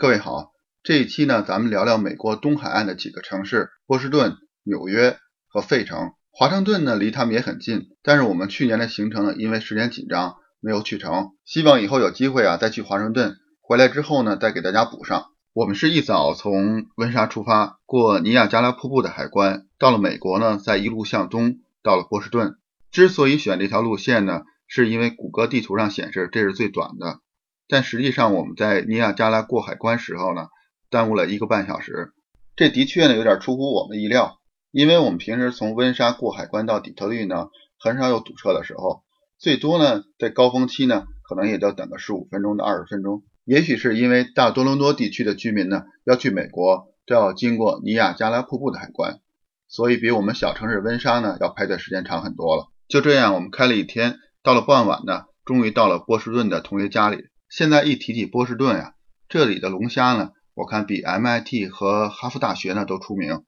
各位好，这一期呢，咱们聊聊美国东海岸的几个城市：波士顿、纽约和费城。华盛顿呢，离他们也很近，但是我们去年的行程呢，因为时间紧张，没有去成。希望以后有机会啊，再去华盛顿。回来之后呢，再给大家补上。我们是一早从温莎出发，过尼亚加拉瀑布的海关，到了美国呢，再一路向东，到了波士顿。之所以选这条路线呢，是因为谷歌地图上显示这是最短的。但实际上，我们在尼亚加拉过海关时候呢，耽误了一个半小时。这的确呢有点出乎我们意料，因为我们平时从温莎过海关到底特律呢，很少有堵车的时候，最多呢在高峰期呢，可能也就等个十五分钟到二十分钟。也许是因为大多伦多地区的居民呢要去美国，都要经过尼亚加拉瀑布的海关，所以比我们小城市温莎呢要排的时间长很多了。就这样，我们开了一天，到了傍晚呢，终于到了波士顿的同学家里。现在一提起波士顿呀，这里的龙虾呢，我看比 MIT 和哈佛大学呢都出名。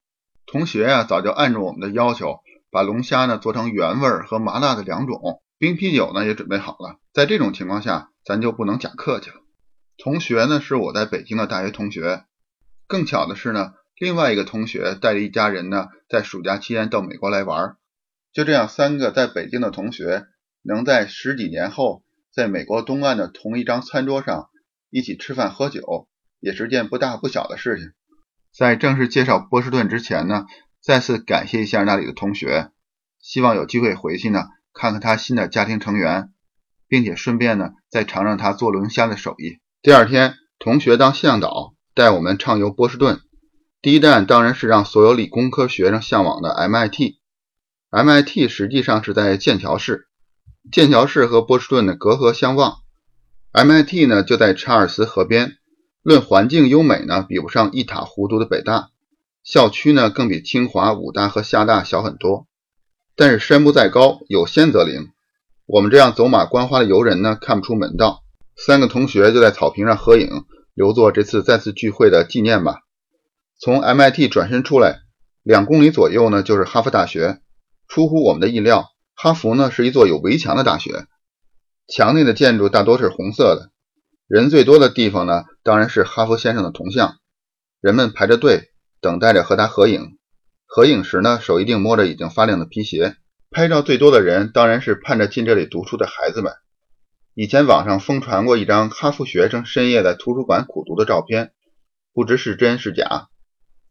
同学呀，早就按照我们的要求，把龙虾呢做成原味和麻辣的两种，冰啤酒呢也准备好了。在这种情况下，咱就不能假客气了。同学呢是我在北京的大学同学，更巧的是呢，另外一个同学带着一家人呢，在暑假期间到美国来玩。就这样，三个在北京的同学能在十几年后。在美国东岸的同一张餐桌上一起吃饭喝酒，也是件不大不小的事情。在正式介绍波士顿之前呢，再次感谢一下那里的同学，希望有机会回去呢看看他新的家庭成员，并且顺便呢再尝尝他做龙虾的手艺。第二天，同学当向导带我们畅游波士顿，第一站当然是让所有理工科学生向往的 MIT。MIT 实际上是在剑桥市。剑桥市和波士顿的隔河相望，MIT 呢就在查尔斯河边。论环境优美呢，比不上一塌糊涂的北大。校区呢更比清华、武大和厦大小很多。但是山不在高，有仙则灵。我们这样走马观花的游人呢，看不出门道。三个同学就在草坪上合影，留作这次再次聚会的纪念吧。从 MIT 转身出来，两公里左右呢就是哈佛大学。出乎我们的意料。哈佛呢是一座有围墙的大学，墙内的建筑大多是红色的。人最多的地方呢，当然是哈佛先生的铜像。人们排着队等待着和他合影。合影时呢，手一定摸着已经发亮的皮鞋。拍照最多的人当然是盼着进这里读书的孩子们。以前网上疯传过一张哈佛学生深夜在图书馆苦读的照片，不知是真是假。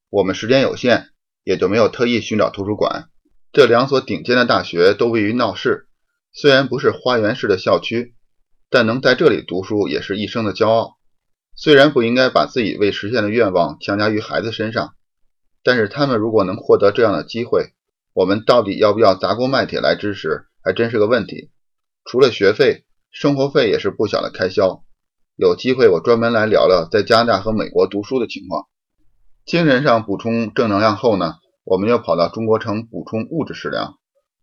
我们时间有限，也就没有特意寻找图书馆。这两所顶尖的大学都位于闹市，虽然不是花园式的校区，但能在这里读书也是一生的骄傲。虽然不应该把自己未实现的愿望强加于孩子身上，但是他们如果能获得这样的机会，我们到底要不要砸锅卖铁来支持，还真是个问题。除了学费，生活费也是不小的开销。有机会我专门来聊聊在加拿大和美国读书的情况。精神上补充正能量后呢？我们又跑到中国城补充物质食粮，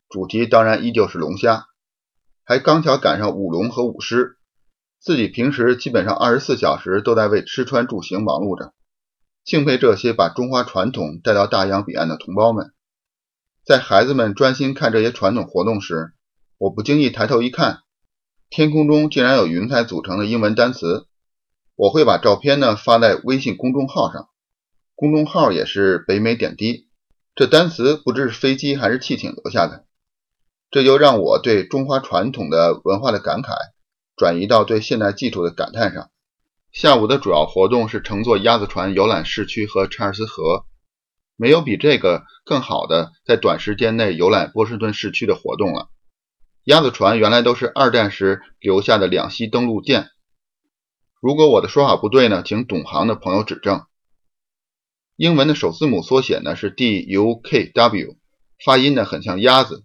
主题当然依旧是龙虾，还刚巧赶上舞龙和舞狮，自己平时基本上二十四小时都在为吃穿住行忙碌着，敬佩这些把中华传统带到大洋彼岸的同胞们。在孩子们专心看这些传统活动时，我不经意抬头一看，天空中竟然有云彩组成的英文单词。我会把照片呢发在微信公众号上，公众号也是北美点滴。这单词不知是飞机还是汽艇留下的，这就让我对中华传统的文化的感慨转移到对现代技术的感叹上。下午的主要活动是乘坐鸭子船游览市区和查尔斯河，没有比这个更好的在短时间内游览波士顿市区的活动了。鸭子船原来都是二战时留下的两栖登陆舰，如果我的说法不对呢，请懂行的朋友指正。英文的首字母缩写呢是 D U K W，发音呢很像鸭子，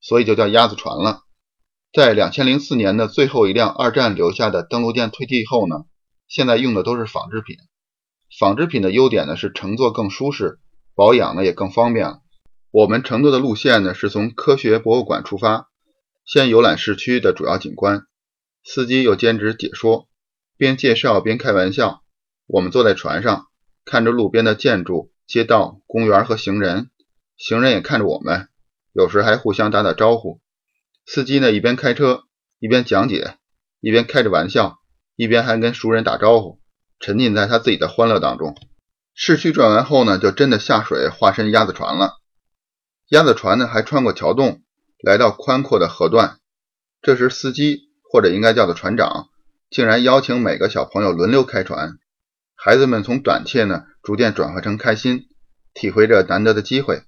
所以就叫鸭子船了。在两千零四年的最后一辆二战留下的登陆舰退役后呢，现在用的都是仿制品。仿制品的优点呢是乘坐更舒适，保养呢也更方便。我们乘坐的路线呢是从科学博物馆出发，先游览市区的主要景观，司机又兼职解说，边介绍边开玩笑。我们坐在船上。看着路边的建筑、街道、公园和行人，行人也看着我们，有时还互相打打招呼。司机呢一边开车一边讲解，一边开着玩笑，一边还跟熟人打招呼，沉浸在他自己的欢乐当中。市区转完后呢，就真的下水化身鸭子船了。鸭子船呢，还穿过桥洞，来到宽阔的河段。这时，司机或者应该叫做船长，竟然邀请每个小朋友轮流开船。孩子们从胆怯呢，逐渐转化成开心，体会着难得的机会。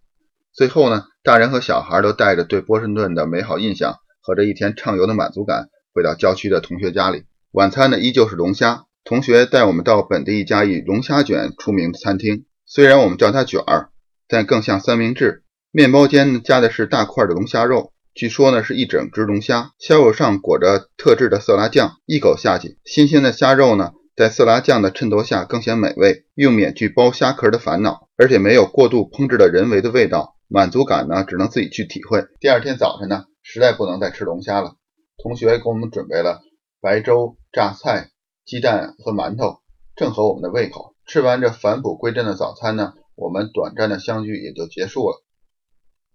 最后呢，大人和小孩都带着对波士顿的美好印象和这一天畅游的满足感，回到郊区的同学家里。晚餐呢，依旧是龙虾。同学带我们到本地一家以龙虾卷出名的餐厅，虽然我们叫它卷儿，但更像三明治。面包间呢加的是大块的龙虾肉，据说呢是一整只龙虾，虾肉上裹着特制的色拉酱，一口下去，新鲜的虾肉呢在色拉酱的衬托下更显美味，又免去剥虾壳的烦恼，而且没有过度烹制的人为的味道，满足感呢只能自己去体会。第二天早晨呢，实在不能再吃龙虾了，同学给我们准备了白粥、榨菜。鸡蛋和馒头正合我们的胃口。吃完这返璞归真的早餐呢，我们短暂的相聚也就结束了。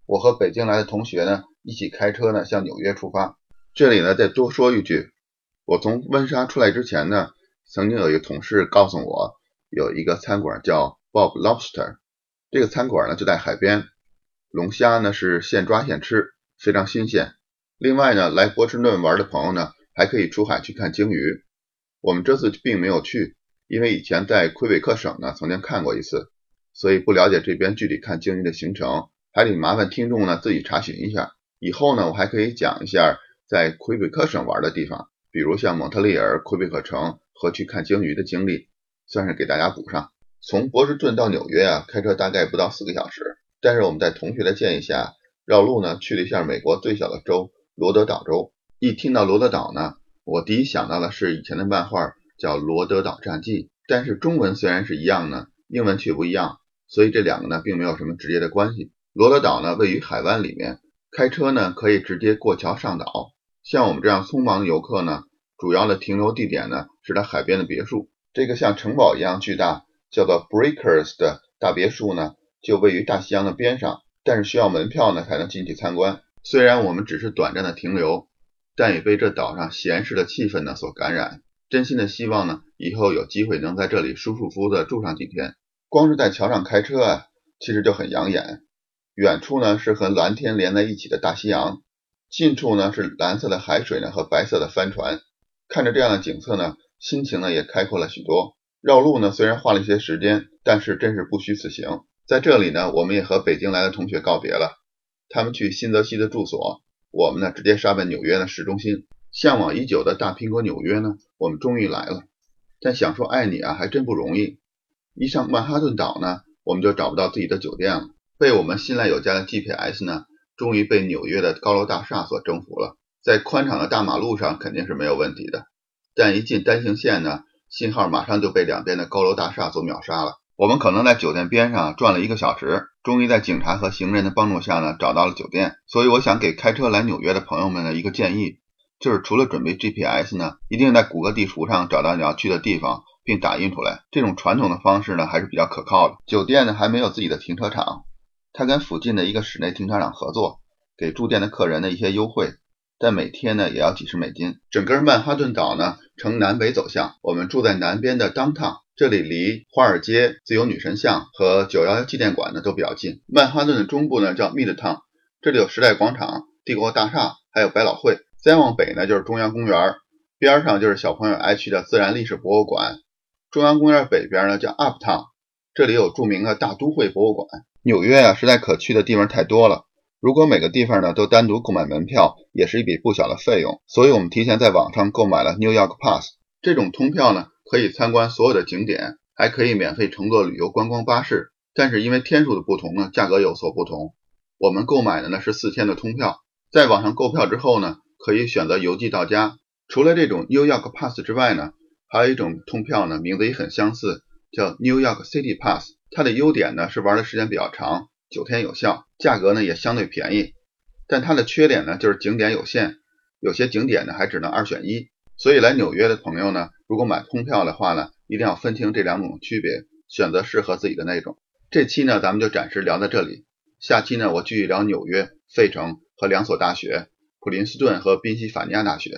我和北京来的同学呢，一起开车呢向纽约出发。这里呢再多说一句，我从温莎出来之前呢，曾经有一个同事告诉我，有一个餐馆叫 Bob Lobster，这个餐馆呢就在海边，龙虾呢是现抓现吃，非常新鲜。另外呢，来波士顿玩的朋友呢，还可以出海去看鲸鱼。我们这次并没有去，因为以前在魁北克省呢曾经看过一次，所以不了解这边具体看鲸鱼的行程，还得麻烦听众呢自己查询一下。以后呢我还可以讲一下在魁北克省玩的地方，比如像蒙特利尔、魁北克城和去看鲸鱼的经历，算是给大家补上。从波士顿到纽约啊，开车大概不到四个小时，但是我们在同学的建议下，绕路呢去了一下美国最小的州罗德岛州。一听到罗德岛呢。我第一想到的是以前的漫画叫《罗德岛战记》，但是中文虽然是一样呢，英文却不一样，所以这两个呢并没有什么直接的关系。罗德岛呢位于海湾里面，开车呢可以直接过桥上岛。像我们这样匆忙的游客呢，主要的停留地点呢是在海边的别墅。这个像城堡一样巨大，叫做 Breakers 的大别墅呢，就位于大西洋的边上，但是需要门票呢才能进去参观。虽然我们只是短暂的停留。但也被这岛上闲适的气氛呢所感染，真心的希望呢以后有机会能在这里舒舒服服的住上几天。光是在桥上开车啊，其实就很养眼。远处呢是和蓝天连在一起的大西洋，近处呢是蓝色的海水呢和白色的帆船。看着这样的景色呢，心情呢也开阔了许多。绕路呢虽然花了一些时间，但是真是不虚此行。在这里呢，我们也和北京来的同学告别了，他们去新泽西的住所。我们呢，直接杀奔纽约的市中心，向往已久的大苹果纽约呢，我们终于来了。但想说爱你啊，还真不容易。一上曼哈顿岛呢，我们就找不到自己的酒店了。被我们信赖有加的 GPS 呢，终于被纽约的高楼大厦所征服了。在宽敞的大马路上肯定是没有问题的，但一进单行线呢，信号马上就被两边的高楼大厦所秒杀了。我们可能在酒店边上转了一个小时，终于在警察和行人的帮助下呢找到了酒店。所以我想给开车来纽约的朋友们的一个建议，就是除了准备 GPS 呢，一定在谷歌地图上找到你要去的地方，并打印出来。这种传统的方式呢还是比较可靠的。酒店呢还没有自己的停车场，他跟附近的一个室内停车场合作，给住店的客人的一些优惠，但每天呢也要几十美金。整个曼哈顿岛呢呈南北走向，我们住在南边的 Downtown。这里离华尔街、自由女神像和九幺幺纪念馆呢都比较近。曼哈顿的中部呢叫 Midtown，这里有时代广场、帝国大厦，还有百老汇。再往北呢就是中央公园，边上就是小朋友爱去的自然历史博物馆。中央公园北边呢叫 Uptown，这里有著名的大都会博物馆。纽约啊，实在可去的地方太多了。如果每个地方呢都单独购买门票，也是一笔不小的费用。所以我们提前在网上购买了 New York Pass，这种通票呢。可以参观所有的景点，还可以免费乘坐旅游观光巴士。但是因为天数的不同呢，价格有所不同。我们购买的呢是四天的通票，在网上购票之后呢，可以选择邮寄到家。除了这种 New York Pass 之外呢，还有一种通票呢，名字也很相似，叫 New York City Pass。它的优点呢是玩的时间比较长，九天有效，价格呢也相对便宜。但它的缺点呢就是景点有限，有些景点呢还只能二选一。所以来纽约的朋友呢，如果买通票的话呢，一定要分清这两种区别，选择适合自己的那种。这期呢，咱们就暂时聊到这里。下期呢，我继续聊纽约、费城和两所大学——普林斯顿和宾夕法尼亚大学。